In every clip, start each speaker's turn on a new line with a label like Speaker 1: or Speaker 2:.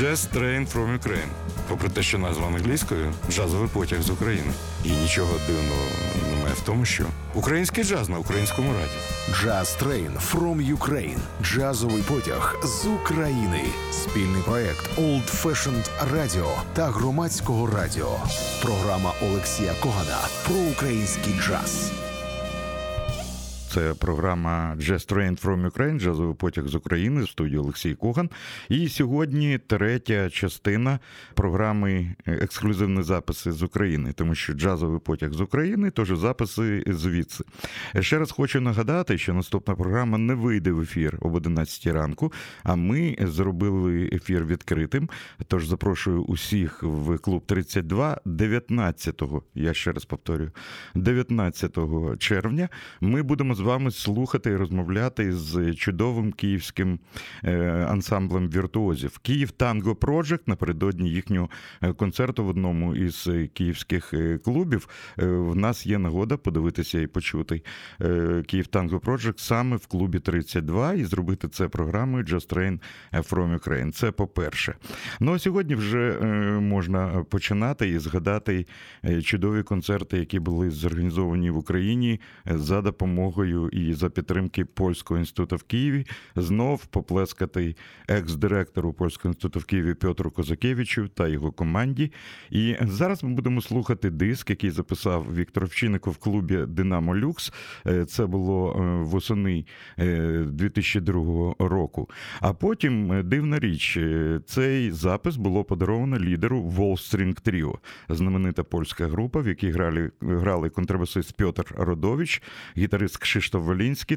Speaker 1: Jazz Train from Ukraine. Попри те, що назва англійською джазовий потяг з України. І нічого дивного немає в тому, що український джаз на українському раді.
Speaker 2: Jazz Train from Ukraine. Джазовий потяг з України. Спільний проект Old Fashioned Radio та громадського радіо. Програма Олексія Когана про український джаз.
Speaker 1: Це програма Jazz Train from Ukraine, джазовий потяг з України студії Олексій Коган. І сьогодні третя частина програми Ексклюзивні записи з України, тому що джазовий потяг з України, тож записи звідси. Ще раз хочу нагадати, що наступна програма не вийде в ефір об 11 ранку, а ми зробили ефір відкритим. Тож запрошую усіх в клуб 32 19-го, я ще раз повторюю, 19 червня. Ми будемо вами слухати і розмовляти з чудовим київським е, ансамблем віртуозів. Київ Танго Project напередодні їхнього е, концерту в одному із київських е, клубів. В нас є нагода подивитися і почути Київ Танго Project саме в клубі 32 і зробити це програмою Just Train from Ukraine. Це по-перше. Ну а сьогодні вже можна починати і згадати чудові концерти, які були зорганізовані в Україні за допомогою допомогою і за підтримки Польського інституту в Києві знов поплескати екс-директору Польського інституту в Києві Петру Козакевичу та його команді. І зараз ми будемо слухати диск, який записав Віктор Овчинников в клубі Динамо Люкс. Е, це було е, восени 2002 е, року. А потім дивна річ, цей запис було подаровано лідеру Wall String Trio, знаменита польська група, в якій грали грали контрабасист Петр Родович, гітарист Кшиштоф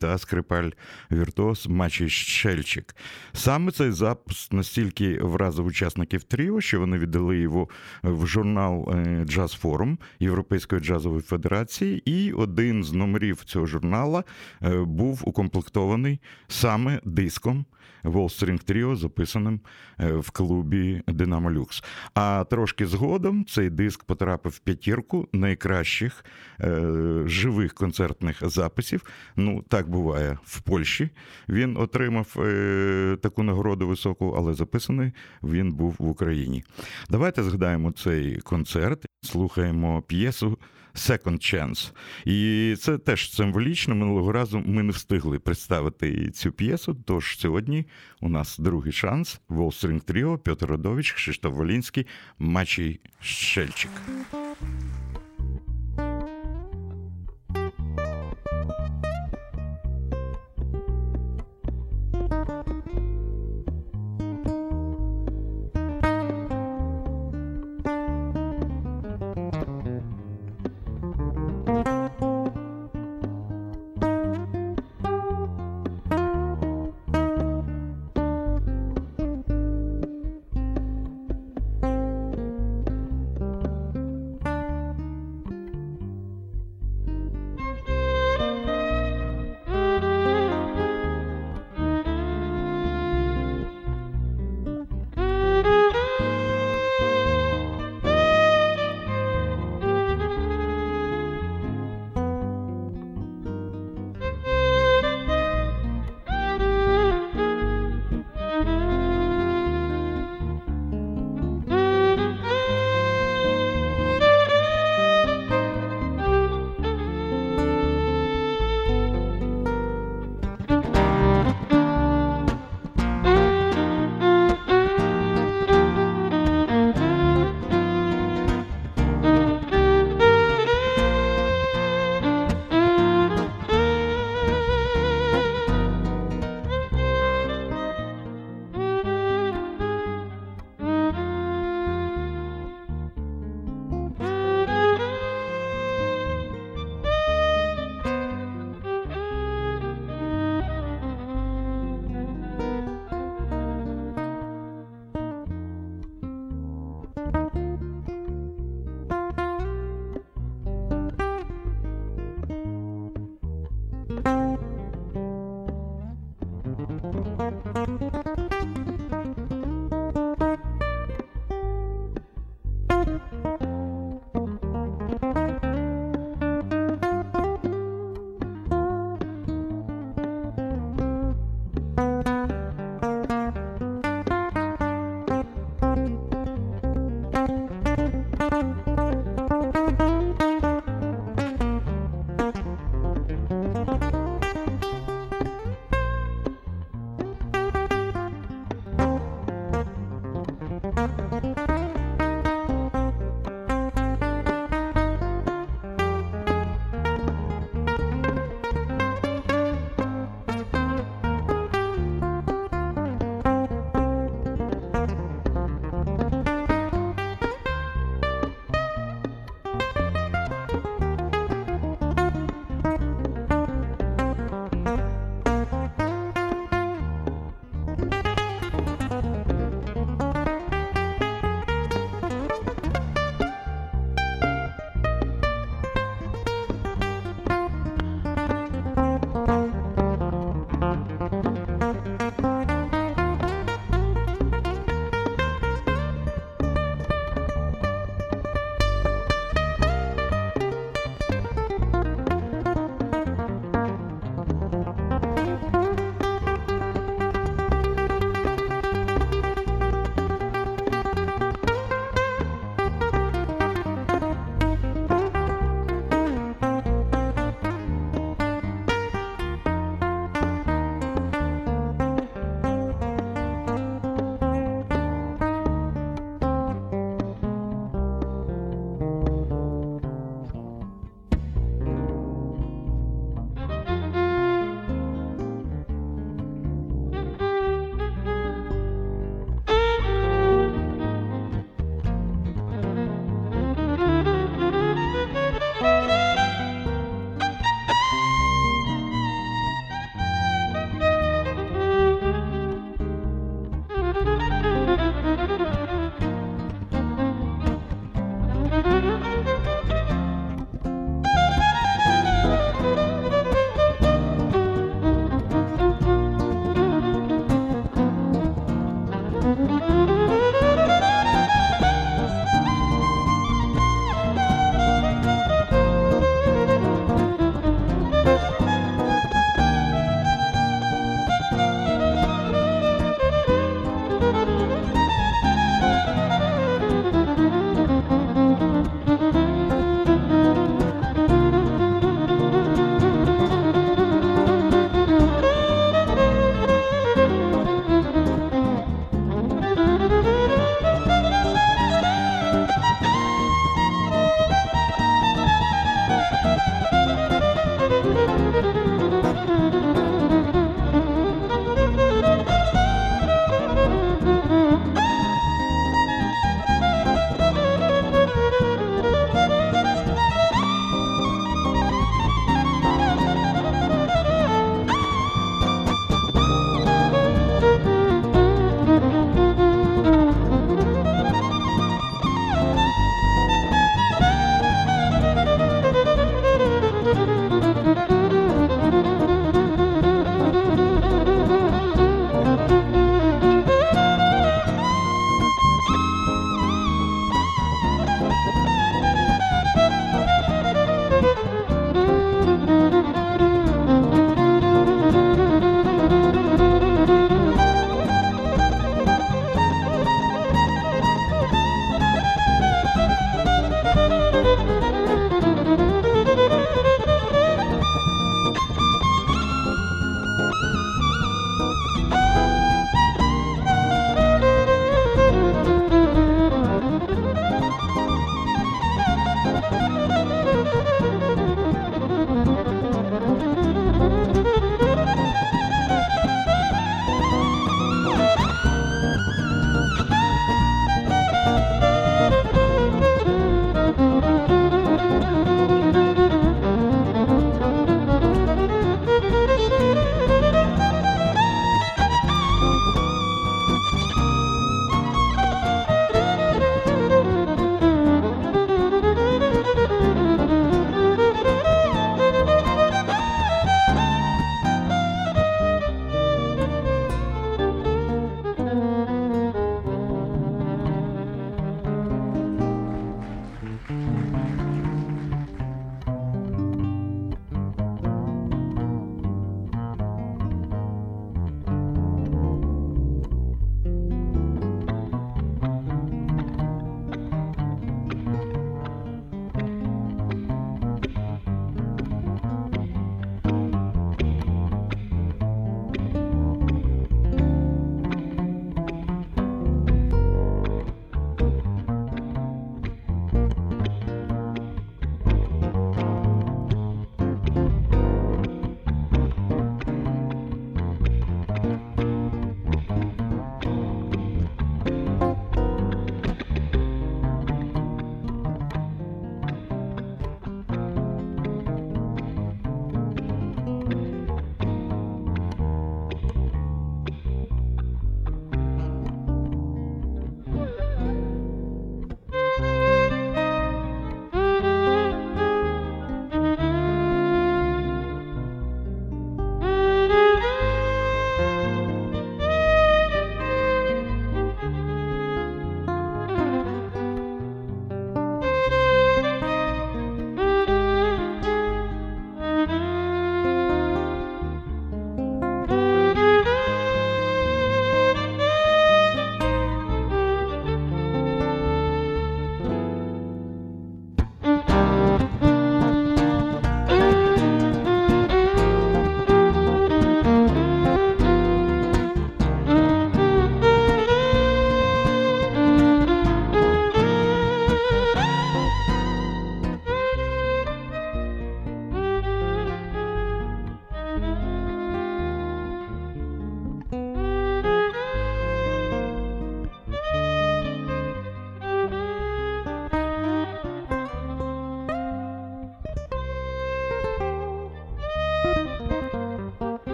Speaker 1: та скрипаль Віртуоз Мачій Щельчик. Саме цей запис настільки вразив учасників Тріо, що вони віддали його в журнал е, Джаз Форум Європейської джазової федерації, і один з номерів цього журнала е, був укомплектований саме диском. String Trio, записаним е, в клубі Динамо Люкс. А трошки згодом цей диск потрапив в п'ятірку найкращих е, живих концертних записів. Ну, так буває в Польщі. Він отримав е, таку нагороду високу, але записаний він був в Україні. Давайте згадаємо цей концерт, слухаємо п'єсу. Second Chance. І це теж символічно. Минулого разу ми не встигли представити цю п'єсу. Тож сьогодні у нас другий шанс. Волстрінг Тріо, Петр Родович, Кшиштоф Волінський, Мачій Щельчик.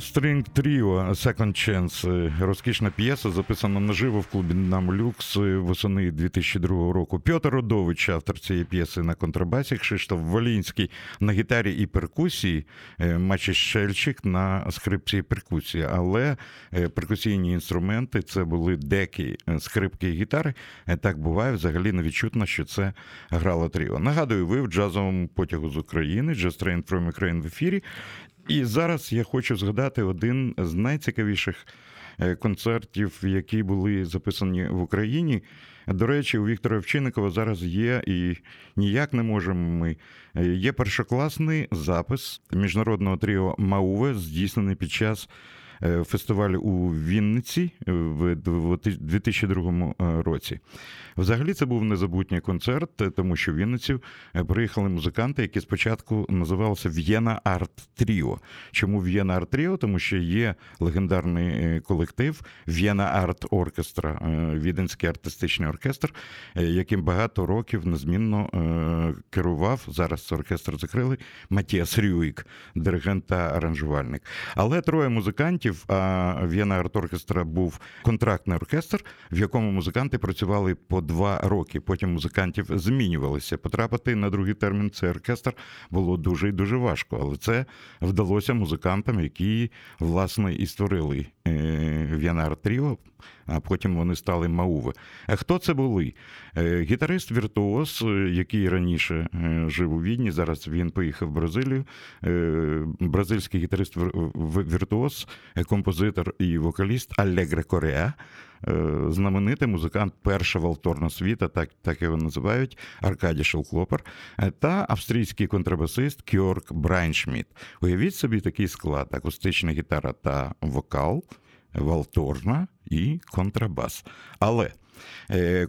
Speaker 1: String Trio Second Chance розкішна п'єса, записана наживо в клубі «Нам Люкс» восени 2002 року. Пьотр Родович, автор цієї п'єси на контрабасі, Кшиштоф Волінський на гітарі і перкусії, е, Мачі Щельчик на скрипці і перкусії. Але е, перкусійні інструменти це були деки, е, скрипки і гітари. Так буває, взагалі не відчутно, що це грало тріо. Нагадую, ви в джазовому потягу з України, Just Train from Ukraine в ефірі. І зараз я хочу згадати один з найцікавіших е, концертів, які були записані в Україні. До речі, у Віктора Овчинникова зараз є і ніяк не можемо ми. Е, є першокласний запис міжнародного тріо Мауве, здійснений під час. Е, фестивалю у Вінниці в 2002 році. Взагалі це був незабутній концерт, тому що в Вінницю е, приїхали музиканти, які спочатку називалися В'єна Арт Тріо. Чому В'єна Арт Тріо? Тому що є легендарний е, колектив В'єна Арт Оркестра, е, Віденський артистичний оркестр, яким багато років незмінно керував. Зараз оркестр закрили Матіас Рюїк, диригент та аранжувальник. Але троє музикантів. А В'єна Арт Оркестра був контрактний оркестр, в якому музиканти працювали по два роки. Потім музикантів змінювалися. Потрапити на другий термін цей оркестр було дуже і дуже важко, але це вдалося музикантам, які власне і створили В'єна Арт Тріо. А потім вони стали Мауви. А хто це були? Е, гітарист Віртуоз, який раніше е, жив у Відні, зараз він поїхав в Бразилію. Бразильський гітарист Віртуоз, композитор і вокаліст Алегре Кореа. Е, знаменитий музикант перша валторна світа, так так його називають, Аркадій Шелклопер, е, та австрійський контрабасист Кьорк Брайншміт. Уявіть собі такий склад: акустична гітара та вокал, валторна і контрабас. Але Е,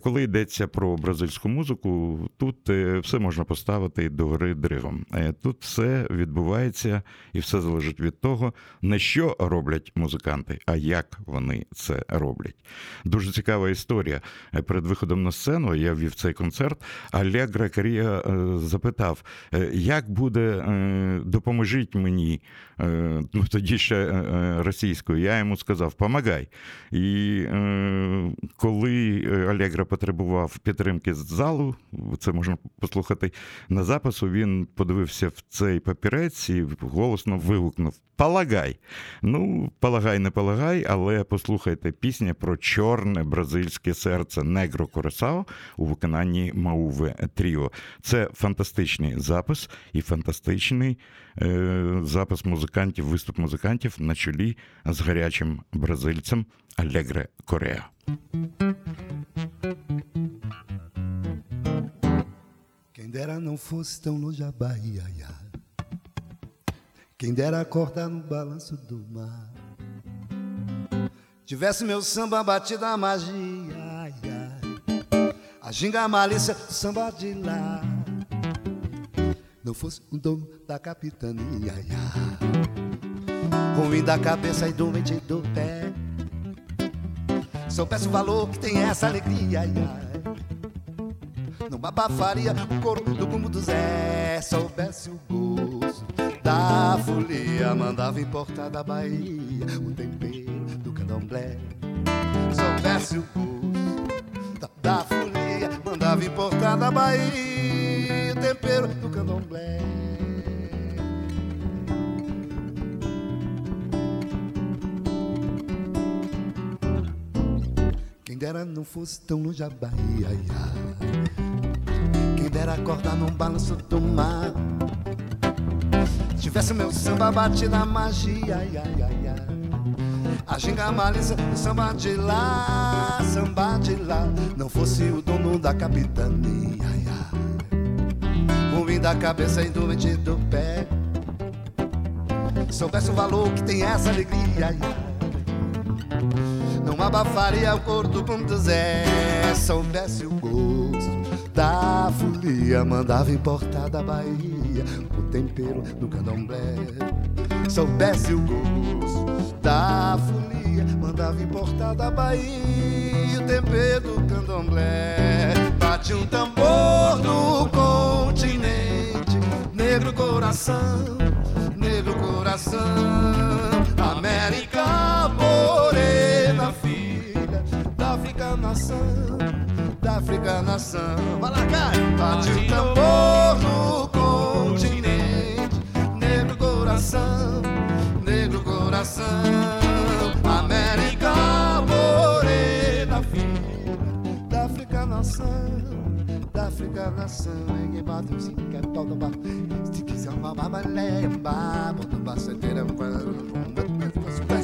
Speaker 1: коли йдеться про бразильську музику, тут е, все можна поставити до гори дригом. Е, тут все відбувається і все залежить від того, не що роблять музиканти, а як вони це роблять. Дуже цікава історія. Перед виходом на сцену я вів цей концерт. Алегра Карія запитав, як буде допоможіть мені, ну тоді ще російською. Я йому сказав, помагай. І коли Алегра потребував підтримки з залу, це можна послухати на запису. Він подивився в цей папірець і голосно вигукнув: Полагай! Ну, полагай, не полагай, але послухайте пісня про чорне бразильське серце Негро Коресао у виконанні Мауве Тріо. Це фантастичний запис і фантастичний е, запис музикантів, виступ музикантів на чолі з гарячим бразильцем Алегре Кореа.
Speaker 3: Quem dera não fosse tão longe a Bahia, quem dera acordar no balanço do mar. Tivesse meu samba batido a magia, a ginga a malícia, samba de lá. Não fosse o dono da capitania, ruim da cabeça e doente do pé. Soubesse o valor que tem essa alegria, ai, ai. Numa bafaria, o coro do bumbo do Zé. Soubesse o gosto da folia, mandava importar da Bahia o tempero do candomblé. Soubesse o gosto da, da folia, mandava importar da Bahia o tempero do candomblé. Dera não fosse tão longe a Bahia. Quem dera acordar num balanço do mar. Tivesse meu samba bate na magia. A ginga malícia, o samba de lá, samba de lá. Não fosse o dono da capitania. Ruim da cabeça e doente do pé. Soubesse o valor que tem essa alegria não abafaria o cor do ponto Zé. Soubesse o gosto da folia, mandava importar da Bahia o tempero do candomblé. Soubesse o gosto da folia, mandava importar da Bahia o tempero do candomblé. Bate um tambor no continente, negro coração, negro coração nação, da África nação. Vai lá, cara! Bate o tambor no continente, negro coração, negro coração. América morena, filha da África nação. Da África nação, ninguém bate o zinho, é pau do bar. Se quiser uma babalé, babo, do baceteira, Bate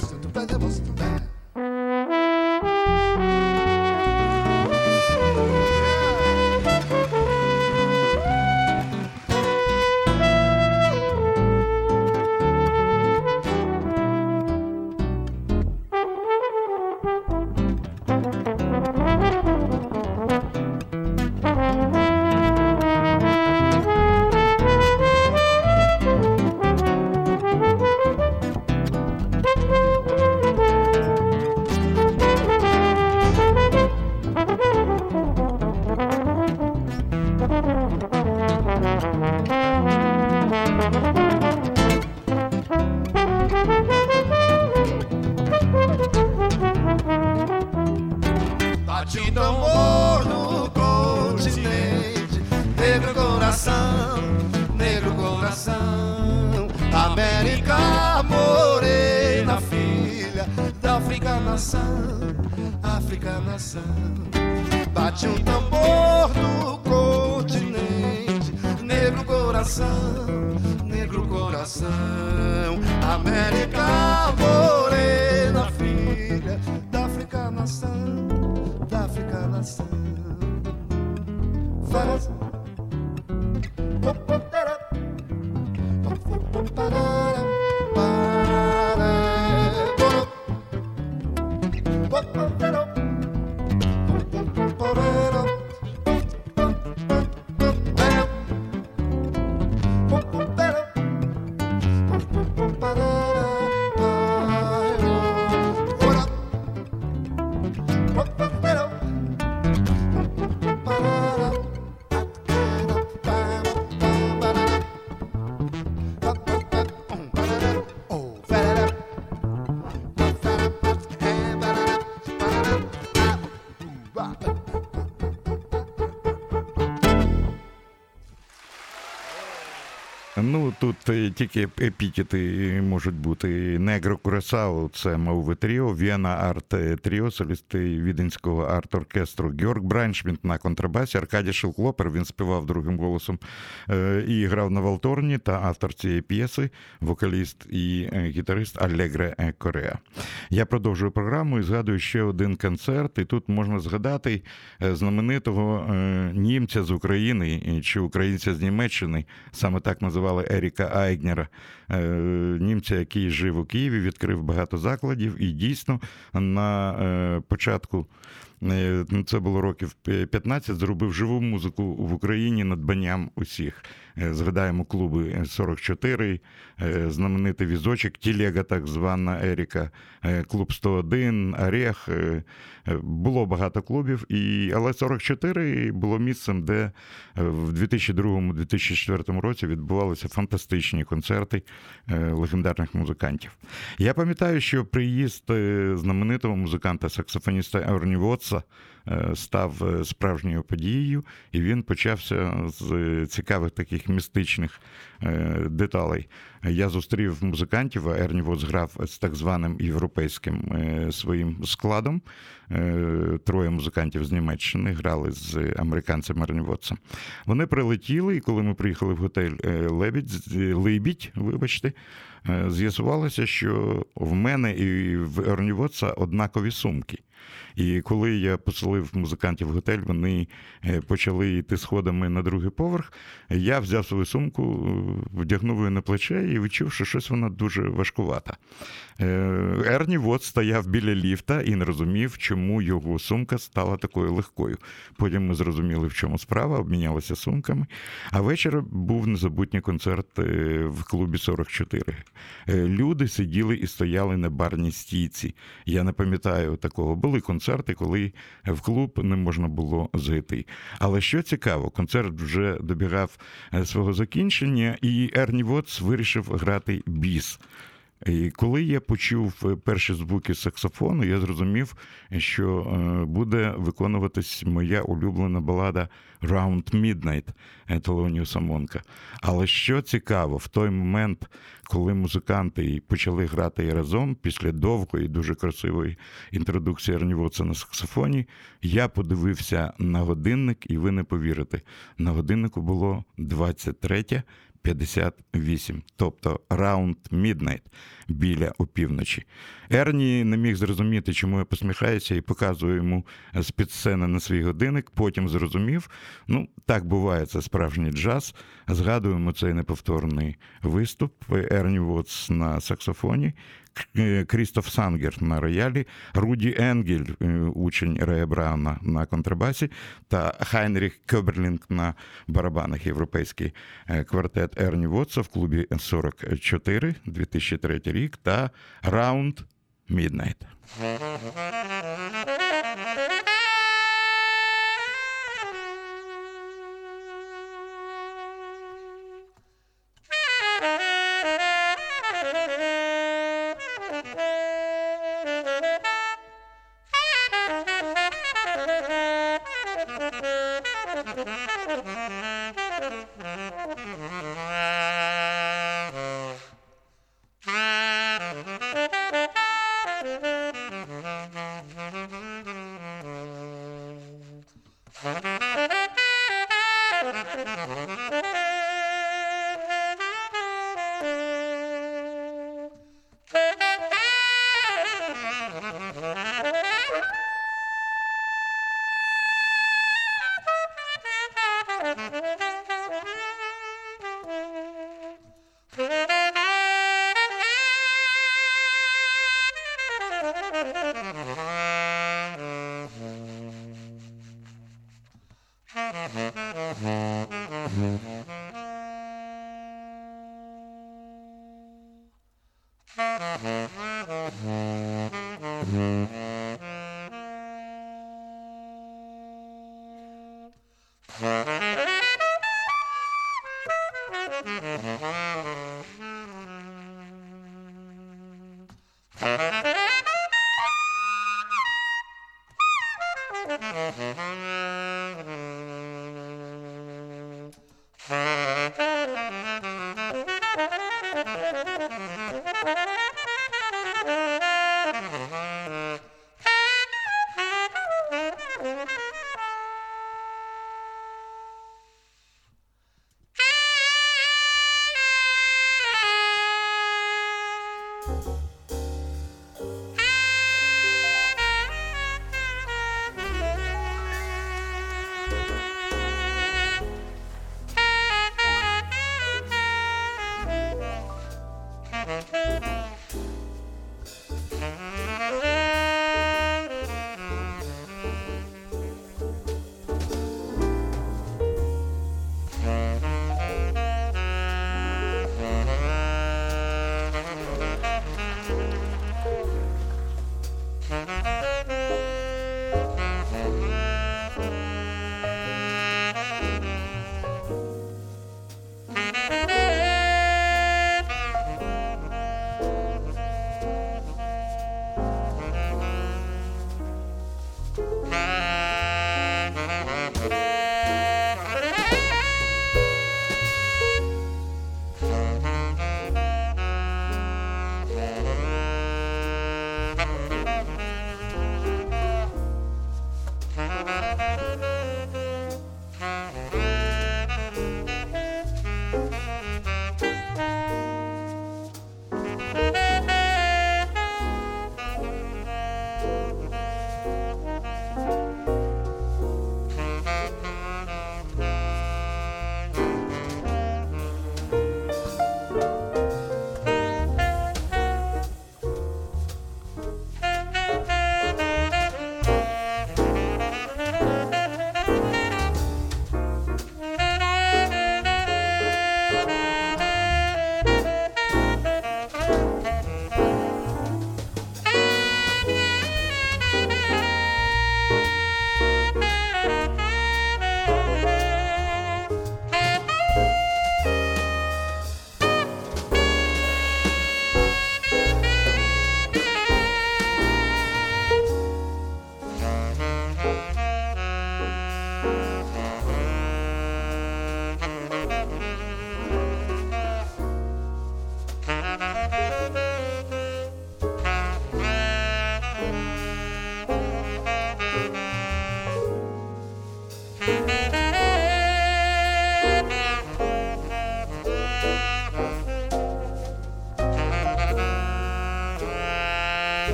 Speaker 3: Nação, África nação. Bate um tambor no continente, negro coração, negro coração. América morena, filha da África nação, da África nação. Faz.
Speaker 1: Тут е, тільки епітети можуть бути. Негро Курасау це мове тріо, Віена Арт Тріо, солісти віденського арт-оркестру Георг Брайншмінт на контрабасі, Аркадій Шилклопер, він співав другим голосом е, і грав на Валторні та автор цієї п'єси, вокаліст і е, гітарист Алегре Кореа. Я продовжую програму і згадую ще один концерт. І тут можна згадати е, знаменитого німця з України чи українця з Німеччини, саме так називали Еріка Айгнера, німця, який жив у Києві, відкрив багато закладів, і дійсно на початку. Це було років 15, зробив живу музику в Україні надбанням усіх. Згадаємо клуби 44, знаменитий візочок, Тілега, так звана Еріка, клуб 101, Орех. Було багато клубів, і, але 44 було місцем, де в 2002-2004 році відбувалися фантастичні концерти легендарних музикантів. Я пам'ятаю, що приїзд знаменитого музиканта-саксофоніста Ерні Вотса став справжньою подією, і він почався з цікавих таких містичних деталей. Я зустрів музикантів, а Ерні Вотс грав з так званим європейським своїм складом. Троє музикантів з Німеччини грали з американцем Ерні Вотсом. Вони прилетіли, і коли ми приїхали в готель Лебідь, Либідь, вибачте, з'ясувалося, що в мене і в Ерні Вотса однакові сумки. І коли я поселив музикантів в готель, вони почали йти сходами на другий поверх. Я взяв свою сумку, вдягнув її на плече і відчув, що щось вона дуже важкувата. Ерні Вот стояв біля ліфта і не розумів, чому його сумка стала такою легкою. Потім ми зрозуміли, в чому справа, обмінялися сумками. А вечір був незабутній концерт в клубі 44. Люди сиділи і стояли на барній стійці. Я не пам'ятаю такого. Були концерти, коли в клуб не можна було зайти. Але що цікаво, концерт вже добігав свого закінчення, і Ерні Вотс вирішив грати біс. І коли я почув перші звуки саксофону, я зрозумів, що е, буде виконуватись моя улюблена балада Round Midnight Телоніуса Монка. Але що цікаво, в той момент, коли музиканти почали грати разом, після довгої, дуже красивої інтродукції Ерні на саксофоні, я подивився на годинник, і ви не повірите, на годиннику було 23 58, тобто Round Midnight біля опівночі. Ерні не міг зрозуміти, чому я посміхаюся, і показую йому з під сцени на свій годинник. Потім зрозумів. Ну, так буває, це справжній джаз. Згадуємо цей неповторний виступ. Ерні Вотс на саксофоні, Крістоф Сангер на роялі, Руді Енгель, е, учень Рея Брауна на контрабасі, та Хайнріх Кеберлінг на барабанах європейський е, квартет Ерні Вотса в клубі 44 2003 рік та Round Midnight. Mm-hmm.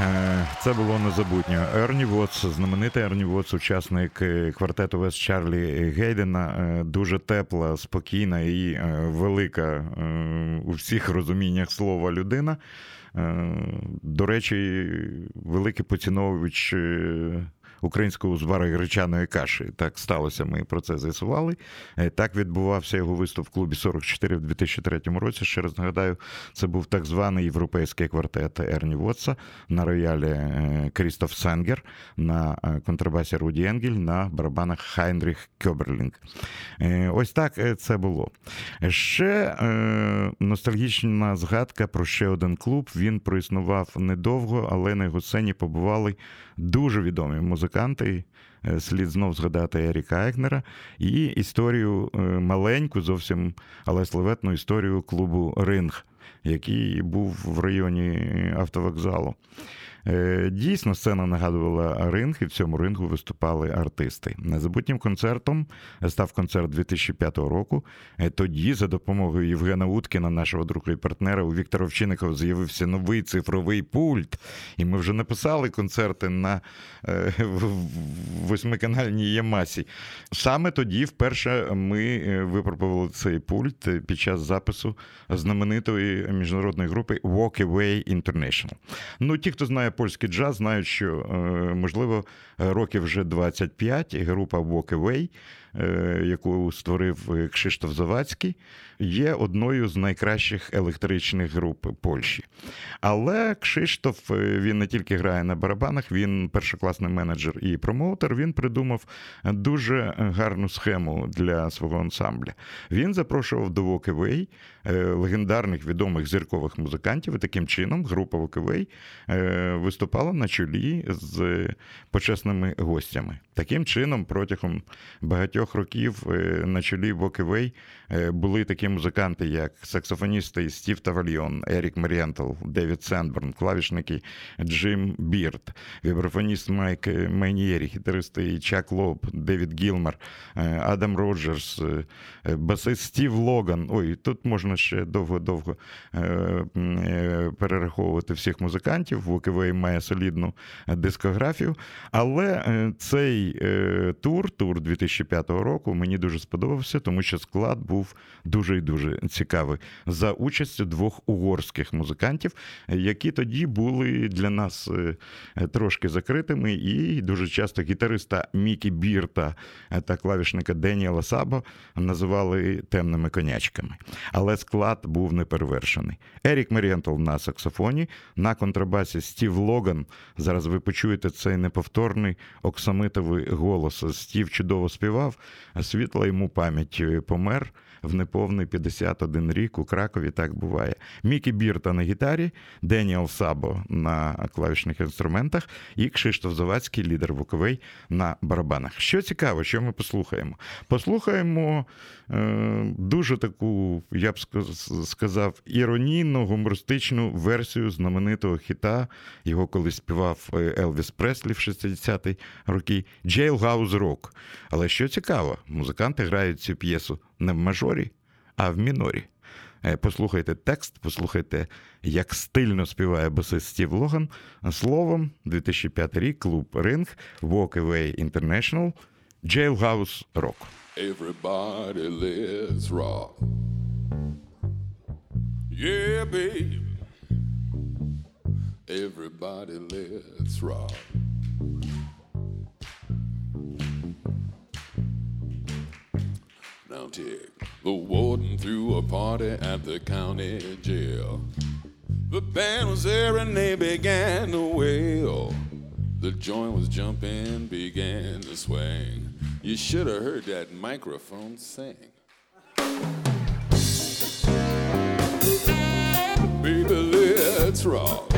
Speaker 1: Е, це було незабутньо. Ерні Вотс, знаменитий Ерні Вотс, учасник е, квартету Вес Чарлі Гейдена, е, дуже тепла, спокійна і велика у всіх розуміннях слова людина. До речі, великий поціновувач українського узвара гречаної каші. Так сталося, ми про це з'ясували. Е, так відбувався його виступ в клубі 44 в 2003 році. Ще раз нагадаю, це був так званий європейський квартет Ерні Вотса на роялі е, Крістоф Сенгер, на е, контрабасі Руді Енгель, на барабанах Хайнріх Кьоберлінг. Ось так це було. Ще ностальгічна згадка про ще один клуб. Він проіснував недовго, але на його сцені побували дуже відомі музиканти. Е, слід знов згадати Еріка Егнера і історію е, маленьку, зовсім але славетну історію клубу Ринг, який був в районі автовокзалу. Е, дійсно, сцена нагадувала ринг, і в цьому рингу виступали артисти. Незабутнім концертом став концерт 2005 року. Е, тоді, за допомогою Євгена Уткіна, нашого друга і партнера, у Віктора Овчинникова з'явився новий цифровий пульт. І ми вже написали концерти на е, восьмиканальній Ямасі. Саме тоді, вперше, ми випробували цей пульт під час запису знаменитої міжнародної групи Walk Away International. Ну, ті, хто знає польський джаз, знають, що е, можливо років вже 25 група Walk Away яку створив е, Кшиштоф Завадський, є одною з найкращих електричних груп Польщі. Але Кшиштоф е, він не тільки грає на барабанах, він першокласний менеджер і промоутер. Він придумав дуже гарну схему для свого ансамбля. Він запрошував до Walk легендарних відомих зіркових музикантів. І таким чином група Walk виступала на чолі з почесними гостями. Таким чином, протягом багатьох багатьох років е, на чолі Вокевей були такі музиканти, як саксофоністи Стів Тавальйон, Ерік Марієнтл, Девід Сендберн, клавішники Джим Бірд, вібрафоніст Майк Майнієрі, гітаристи Чак Лоб, Девід Гілмер, е, Адам Роджерс, е, басист Стів Логан. Ой, тут можна ще довго-довго перераховувати всіх музикантів. Вокевей має солідну дискографію. Але цей тур, тур 2005 року мені дуже сподобався, тому що склад був дуже і дуже цікавий за участю двох угорських музикантів, які тоді були для нас е, трошки закритими, і дуже часто гітариста Мікі Бірта та клавішника Деніела Сабо називали темними конячками. Але склад був неперевершений. Ерік Мерієнтл на саксофоні, на контрабасі Стів Логан. Зараз ви почуєте цей неповторний оксамитовий голос. Стів чудово співав, світла йому пам'ять е, помер в неповний 51 рік у Кракові. Так буває. Мікі Бірта на гітарі, Деніел Сабо на клавішних інструментах і Кшиштоф Завадський, лідер Вуковий, на барабанах. Що цікаво, що ми послухаємо? Послухаємо е, дуже таку, я б сказав, іронійну гумористичну версію знаменитого хіта. Його колись співав е, Елвіс Преслі в 60-ті роки Jailhouse Rock. Але що цікаво, музиканти грають цю п'єсу не в мажорі, а в мінорі. Е, послухайте текст, послухайте, як стильно співає басист Стів Логан. Словом, 2005 рік, клуб Ринг, Walk Away International, Jailhouse Rock. Everybody let's rock. Yeah, baby. Everybody let's rock. County. The warden threw a party at the county jail. The band was there and they began to wail. The joint was jumping, began to swing. You should have heard that microphone sing. Baby, let's rock.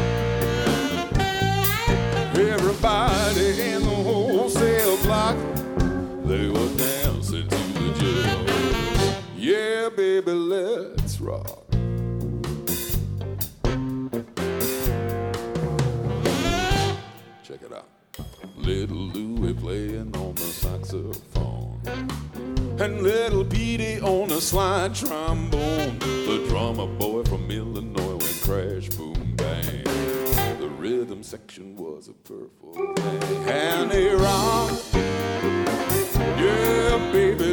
Speaker 1: Everybody in the wholesale block, they were dancing rock. Check it out. Little Louie playing on the saxophone. And little Petey on the slide trombone. The drummer boy from Illinois went crash, boom, bang. The rhythm section was a purple thing. And they rocked. Yeah, baby,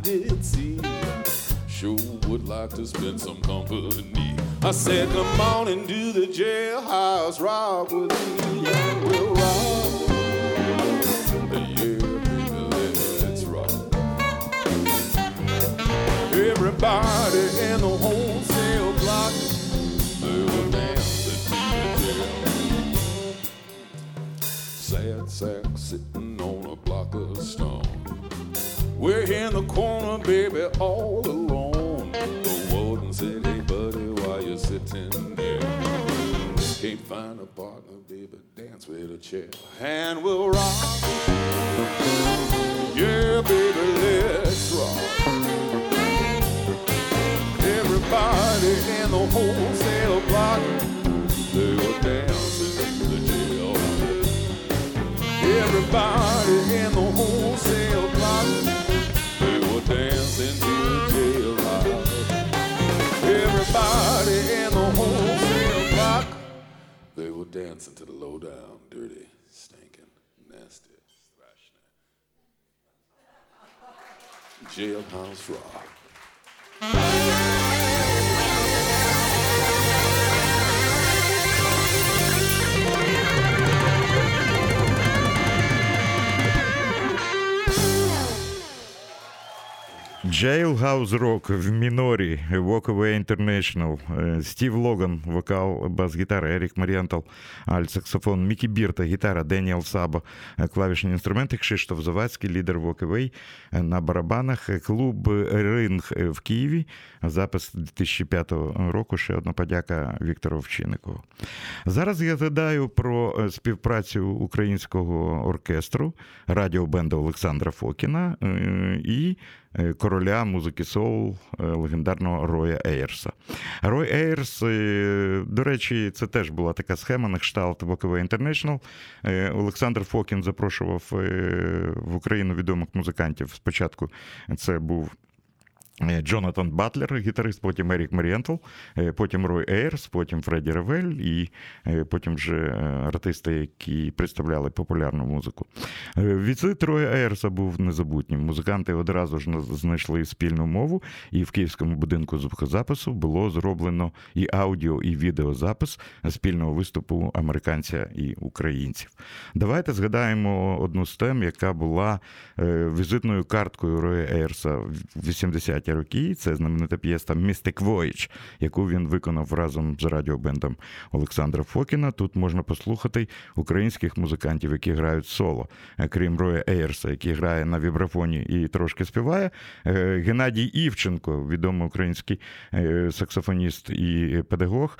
Speaker 4: did see. Sure would like to spend some company. I said, come on and do the jailhouse rock with me. And we'll rock. Yeah, baby, let's rock. Everybody in the wholesale block, they were dancing to the jail. Sad sack sitting on a block of stone. We're here in the corner, baby, all alone. The warden said, hey, buddy, why you sitting there? Can't find a partner, baby, dance with a chair. And we'll rock. Yeah, baby, let's rock. Everybody in the wholesale block, they were dancing in the jail. Everybody in dancing to the low down, dirty, stinking, nasty, thrashing. Jailhouse rock.
Speaker 1: Jailhouse Rock в мінорі, Walkaway International, Стив Стів Логан, вокал, бас-гітара, Ерік Маріантал, альт-саксофон, Мікі Бірта, гітара, Деніел Сабо, е, клавішні інструменти, Кшиштоф Завадський, лідер Walkaway на барабанах, клуб Ринг в Києві, запис 2005 року, ще одна подяка Віктору Овчинникову. Зараз я згадаю про співпрацю українського оркестру, радіобенда Олександра Фокіна і короля музики соул легендарного Роя Ейерса. Рой Ейерс, до речі, це теж була така схема на кшталт Walkaway International. Олександр Фокін запрошував в Україну відомих музикантів. Спочатку це був. Джонатан Батлер, гітарист, потім Ерік Марієнтл, потім Рой Ейрс, потім Фредді Ревель, і потім вже артисти, які представляли популярну музику. Візит Роя Ейрса був незабутнім. Музиканти одразу ж знайшли спільну мову, і в Київському будинку звукозапису було зроблено і аудіо, і відеозапис спільного виступу американця і українців. Давайте згадаємо одну з тем, яка була візитною карткою Роя Ейрса в 80-ті роки. Це знаменита п'єса Mystic Voyage, яку він виконав разом з радіобендом Олександра Фокіна. Тут можна послухати українських музикантів, які грають соло, крім Роя Ейрса, який грає на вібрафоні і трошки співає. Геннадій Івченко, відомий український саксофоніст і педагог,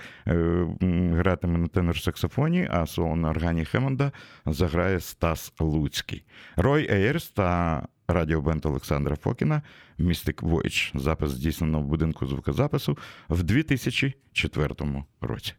Speaker 1: гратиме на тенор-саксофоні, а соло на органі Хемонда заграє Стас Луцький. Рой Ейрс та радіобенд Олександра Фокіна Mystic Voyage. Запис здійснено в будинку звукозапису в 2004 році.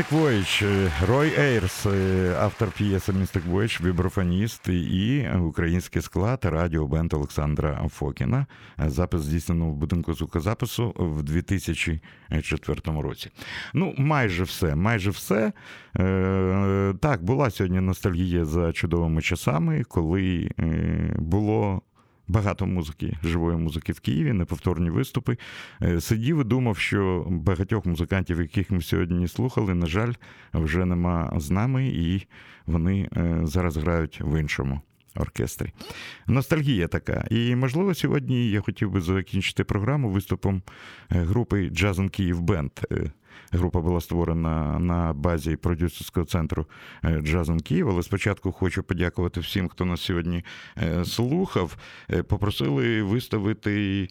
Speaker 1: Містик Voyage, е, Рой Ейрс, е, автор п'єси Містик Voyage, віброфоніст і український склад радіобенд Олександра Фокіна. Запис здійснено в будинку звукозапису в 2004 році. Ну, майже все, майже все. Е, так, була сьогодні ностальгія за чудовими часами, коли було багато музики, живої музики в Києві, неповторні виступи. Е, сидів і думав, що багатьох музикантів, яких ми сьогодні слухали, на жаль, вже нема з нами, і вони е, зараз грають в іншому. Оркестрі. Ностальгія така. І, можливо, сьогодні я хотів би закінчити програму виступом е, групи Jazz in Kyiv Band. Група була створена на базі продюсерського центру е, Jazz in Kyiv. Але спочатку хочу подякувати всім, хто нас сьогодні е, слухав. Е, попросили виставити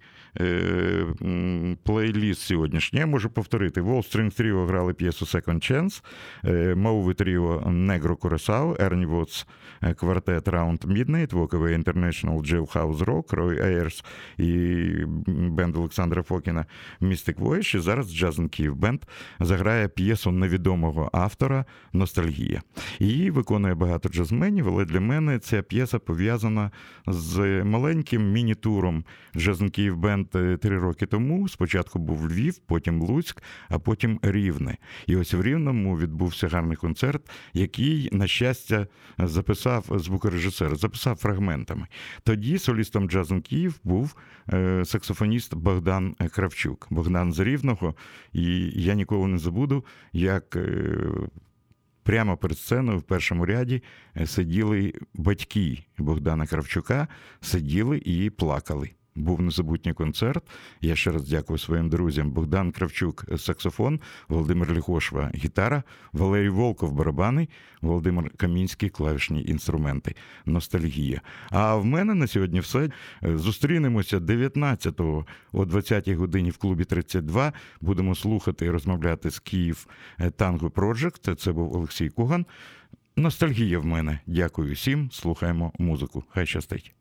Speaker 1: плейліст сьогоднішній. Я можу повторити: Wall String Trio грали п'єсу Second Chance, Мови Тріо Негро Курасау, Ерні Вотс квартет Round Midnight, Walkaway International Jailhouse Rock, Рой Ейерс і бенд Олександра Фокіна Mystic Voice. І зараз Jazz in Kyiv Band заграє п'єсу невідомого автора Ностальгія. Її виконує багато джазменів, але для мене ця п'єса пов'язана з маленьким міні-туром Jazz in Kyiv Band три роки тому. Спочатку був Львів, потім Луцьк, а потім Рівне. І ось в Рівному відбувся гарний концерт, який, на щастя, записав звукорежисер, записав фрагментами. Тоді солістом Jazz in Kyiv був е, саксофоніст Богдан Кравчук, Богдан з Рівного. І я ніколи не забуду, як е, прямо перед сценою в першому ряді е, сиділи батьки Богдана Кравчука, сиділи і плакали був незабутній концерт. Я ще раз дякую своїм друзям. Богдан Кравчук, саксофон, Володимир Ліхошва, гітара, Валерій Волков, барабани, Володимир Камінський, клавішні інструменти. Ностальгія. А в мене на сьогодні все. Зустрінемося 19-го о 20-й годині в клубі 32. Будемо слухати і розмовляти з Київ Танго Проджект. Це був Олексій Куган. Ностальгія в мене. Дякую всім. Слухаємо музику. Хай щастить.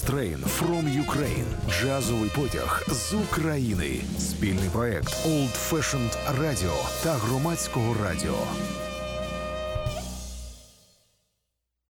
Speaker 2: Train from Ukraine. Джазовий потяг з України. Спільний проект Old Fashioned Radio та громадського радіо.